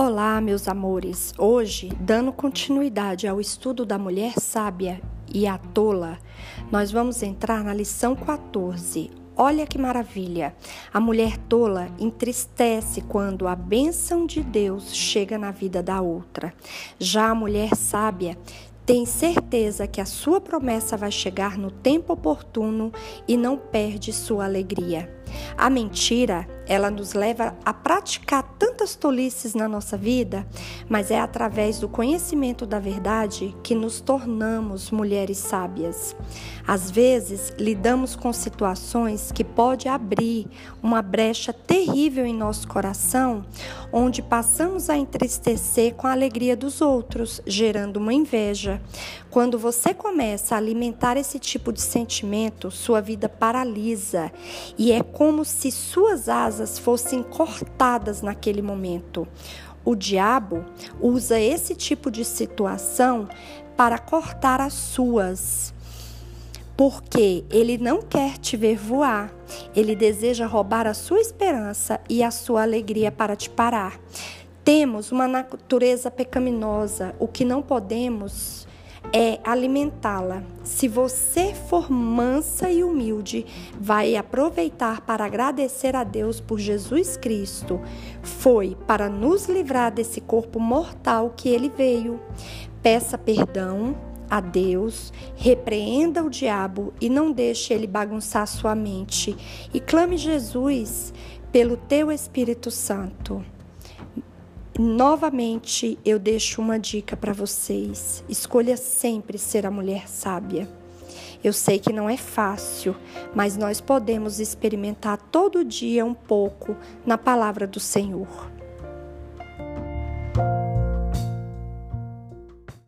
Olá, meus amores. Hoje, dando continuidade ao estudo da mulher sábia e a tola, nós vamos entrar na lição 14. Olha que maravilha! A mulher tola entristece quando a bênção de Deus chega na vida da outra. Já a mulher sábia tem certeza que a sua promessa vai chegar no tempo oportuno e não perde sua alegria. A mentira, ela nos leva a praticar tantas tolices na nossa vida, mas é através do conhecimento da verdade que nos tornamos mulheres sábias. Às vezes, lidamos com situações que pode abrir uma brecha terrível em nosso coração, onde passamos a entristecer com a alegria dos outros, gerando uma inveja. Quando você começa a alimentar esse tipo de sentimento, sua vida paralisa e é como se suas asas fossem cortadas naquele momento. O diabo usa esse tipo de situação para cortar as suas. Porque ele não quer te ver voar, ele deseja roubar a sua esperança e a sua alegria para te parar. Temos uma natureza pecaminosa, o que não podemos é alimentá-la. Se você for mansa e humilde, vai aproveitar para agradecer a Deus por Jesus Cristo. Foi para nos livrar desse corpo mortal que ele veio. Peça perdão a Deus, repreenda o diabo e não deixe ele bagunçar sua mente. E clame Jesus pelo teu Espírito Santo. Novamente, eu deixo uma dica para vocês: escolha sempre ser a mulher sábia. Eu sei que não é fácil, mas nós podemos experimentar todo dia um pouco na palavra do Senhor.